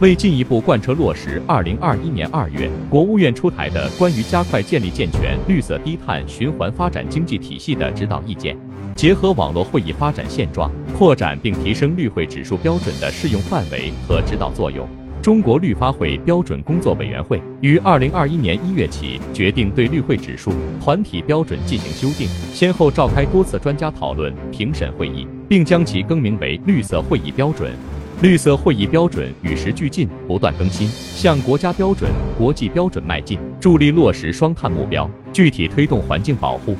为进一步贯彻落实二零二一年二月国务院出台的关于加快建立健全绿色低碳循环发展经济体系的指导意见，结合网络会议发展现状，扩展并提升绿会指数标准的适用范围和指导作用。中国绿发会标准工作委员会于二零二一年一月起决定对绿会指数团体标准进行修订，先后召开多次专家讨论、评审会议，并将其更名为绿色会议标准。绿色会议标准与时俱进，不断更新，向国家标准、国际标准迈进，助力落实双碳目标，具体推动环境保护、